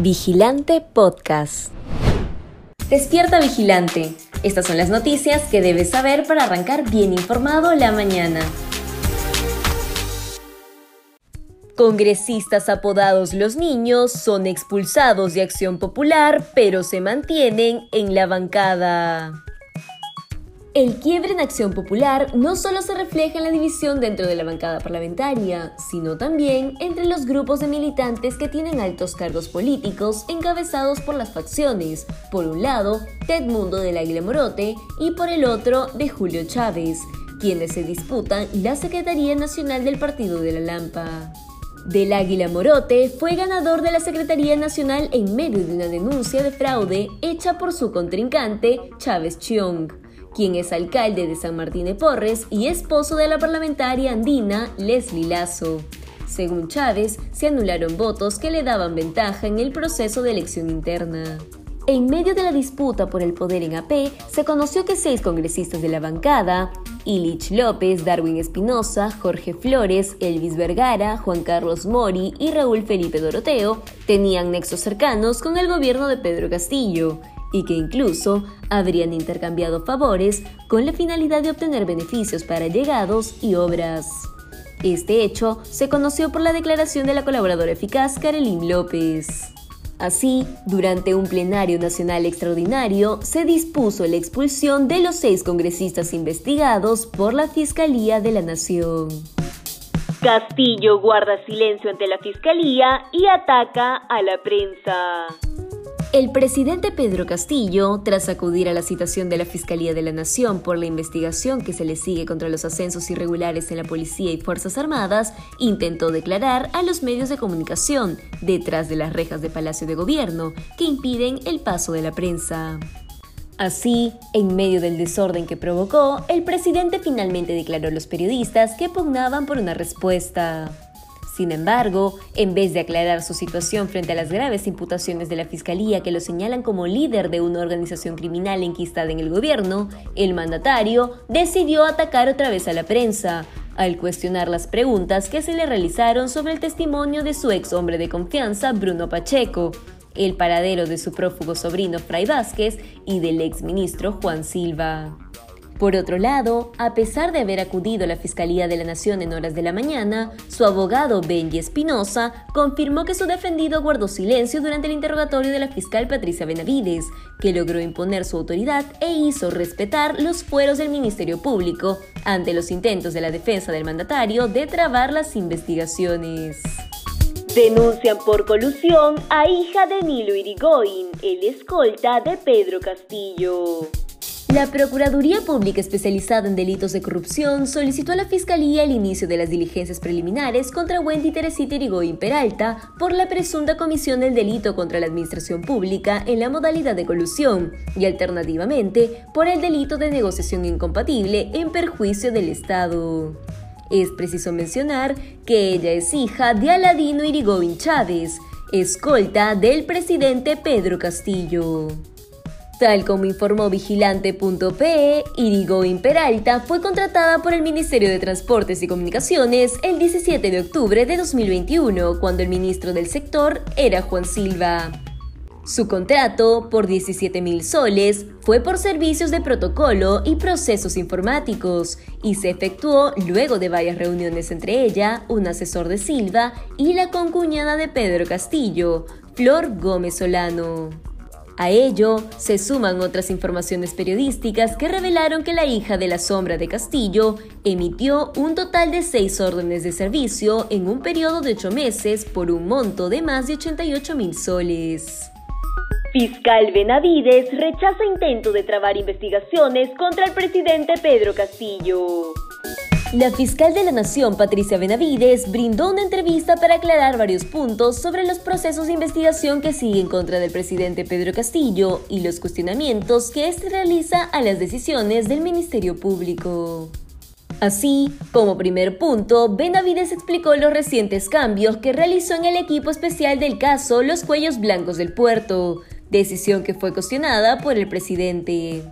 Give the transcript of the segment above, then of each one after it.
Vigilante Podcast. Despierta Vigilante. Estas son las noticias que debes saber para arrancar bien informado la mañana. Congresistas apodados los niños son expulsados de Acción Popular, pero se mantienen en la bancada. El quiebre en Acción Popular no solo se refleja en la división dentro de la bancada parlamentaria, sino también entre los grupos de militantes que tienen altos cargos políticos encabezados por las facciones, por un lado, Ted Mundo del Águila Morote y por el otro, de Julio Chávez, quienes se disputan la Secretaría Nacional del Partido de la Lampa. Del Águila Morote fue ganador de la Secretaría Nacional en medio de una denuncia de fraude hecha por su contrincante Chávez Chiong quien es alcalde de San Martín de Porres y esposo de la parlamentaria andina Leslie Lazo. Según Chávez, se anularon votos que le daban ventaja en el proceso de elección interna. En medio de la disputa por el poder en AP, se conoció que seis congresistas de la bancada, Ilich López, Darwin Espinosa, Jorge Flores, Elvis Vergara, Juan Carlos Mori y Raúl Felipe Doroteo, tenían nexos cercanos con el gobierno de Pedro Castillo y que incluso habrían intercambiado favores con la finalidad de obtener beneficios para llegados y obras. Este hecho se conoció por la declaración de la colaboradora eficaz Carolín López. Así, durante un plenario nacional extraordinario, se dispuso la expulsión de los seis congresistas investigados por la Fiscalía de la Nación. Castillo guarda silencio ante la Fiscalía y ataca a la prensa. El presidente Pedro Castillo, tras acudir a la citación de la Fiscalía de la Nación por la investigación que se le sigue contra los ascensos irregulares en la Policía y Fuerzas Armadas, intentó declarar a los medios de comunicación detrás de las rejas de Palacio de Gobierno que impiden el paso de la prensa. Así, en medio del desorden que provocó, el presidente finalmente declaró a los periodistas que pugnaban por una respuesta. Sin embargo, en vez de aclarar su situación frente a las graves imputaciones de la Fiscalía que lo señalan como líder de una organización criminal enquistada en el gobierno, el mandatario decidió atacar otra vez a la prensa, al cuestionar las preguntas que se le realizaron sobre el testimonio de su ex hombre de confianza, Bruno Pacheco, el paradero de su prófugo sobrino Fray Vázquez y del ex ministro Juan Silva. Por otro lado, a pesar de haber acudido a la Fiscalía de la Nación en horas de la mañana, su abogado Benji Espinosa confirmó que su defendido guardó silencio durante el interrogatorio de la fiscal Patricia Benavides, que logró imponer su autoridad e hizo respetar los fueros del Ministerio Público ante los intentos de la defensa del mandatario de trabar las investigaciones. Denuncian por colusión a hija de Nilo Irigoyen, el escolta de Pedro Castillo. La Procuraduría Pública Especializada en Delitos de Corrupción solicitó a la Fiscalía el inicio de las diligencias preliminares contra Wendy Teresita Irigoyen Peralta por la presunta comisión del delito contra la administración pública en la modalidad de colusión y alternativamente por el delito de negociación incompatible en perjuicio del Estado. Es preciso mencionar que ella es hija de Aladino Irigoyen Chávez, escolta del presidente Pedro Castillo. Tal como informó vigilante.pe, Irigoyen Peralta fue contratada por el Ministerio de Transportes y Comunicaciones el 17 de octubre de 2021, cuando el ministro del sector era Juan Silva. Su contrato, por 17 mil soles, fue por servicios de protocolo y procesos informáticos y se efectuó luego de varias reuniones entre ella, un asesor de Silva y la concuñada de Pedro Castillo, Flor Gómez Solano. A ello se suman otras informaciones periodísticas que revelaron que la hija de la sombra de Castillo emitió un total de seis órdenes de servicio en un periodo de ocho meses por un monto de más de 88 mil soles. Fiscal Benavides rechaza intento de trabar investigaciones contra el presidente Pedro Castillo. La fiscal de la Nación, Patricia Benavides, brindó una entrevista para aclarar varios puntos sobre los procesos de investigación que siguen contra del presidente Pedro Castillo y los cuestionamientos que éste realiza a las decisiones del Ministerio Público. Así, como primer punto, Benavides explicó los recientes cambios que realizó en el equipo especial del caso Los Cuellos Blancos del Puerto, decisión que fue cuestionada por el presidente.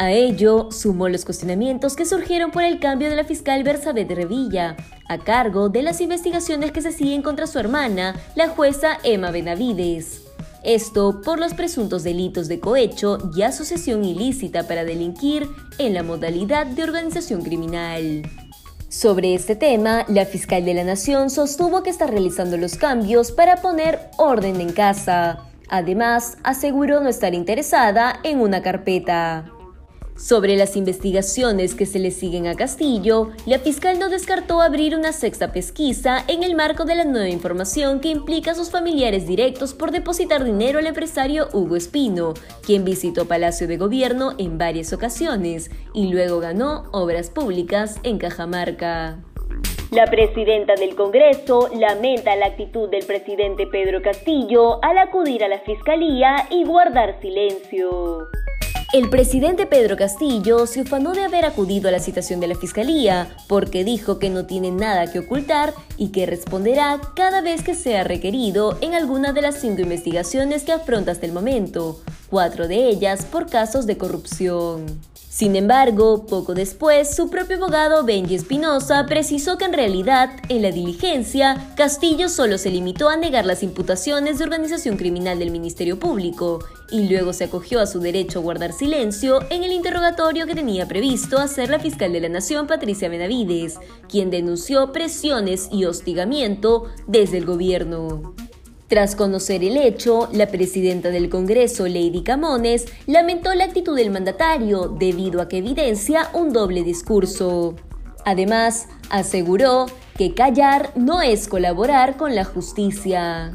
A ello sumó los cuestionamientos que surgieron por el cambio de la fiscal Bersabet Revilla, a cargo de las investigaciones que se siguen contra su hermana, la jueza Emma Benavides. Esto por los presuntos delitos de cohecho y asociación ilícita para delinquir en la modalidad de organización criminal. Sobre este tema, la fiscal de la Nación sostuvo que está realizando los cambios para poner orden en casa. Además, aseguró no estar interesada en una carpeta. Sobre las investigaciones que se le siguen a Castillo, la fiscal no descartó abrir una sexta pesquisa en el marco de la nueva información que implica a sus familiares directos por depositar dinero al empresario Hugo Espino, quien visitó Palacio de Gobierno en varias ocasiones y luego ganó obras públicas en Cajamarca. La presidenta del Congreso lamenta la actitud del presidente Pedro Castillo al acudir a la Fiscalía y guardar silencio. El presidente Pedro Castillo se ufanó de haber acudido a la citación de la Fiscalía porque dijo que no tiene nada que ocultar y que responderá cada vez que sea requerido en alguna de las cinco investigaciones que afronta hasta el momento, cuatro de ellas por casos de corrupción. Sin embargo, poco después, su propio abogado Benji Espinosa precisó que en realidad, en la diligencia, Castillo solo se limitó a negar las imputaciones de organización criminal del Ministerio Público y luego se acogió a su derecho a guardar silencio en el interrogatorio que tenía previsto hacer la fiscal de la Nación Patricia Benavides, quien denunció presiones y hostigamiento desde el gobierno. Tras conocer el hecho, la presidenta del Congreso, Lady Camones, lamentó la actitud del mandatario debido a que evidencia un doble discurso. Además, aseguró que callar no es colaborar con la justicia.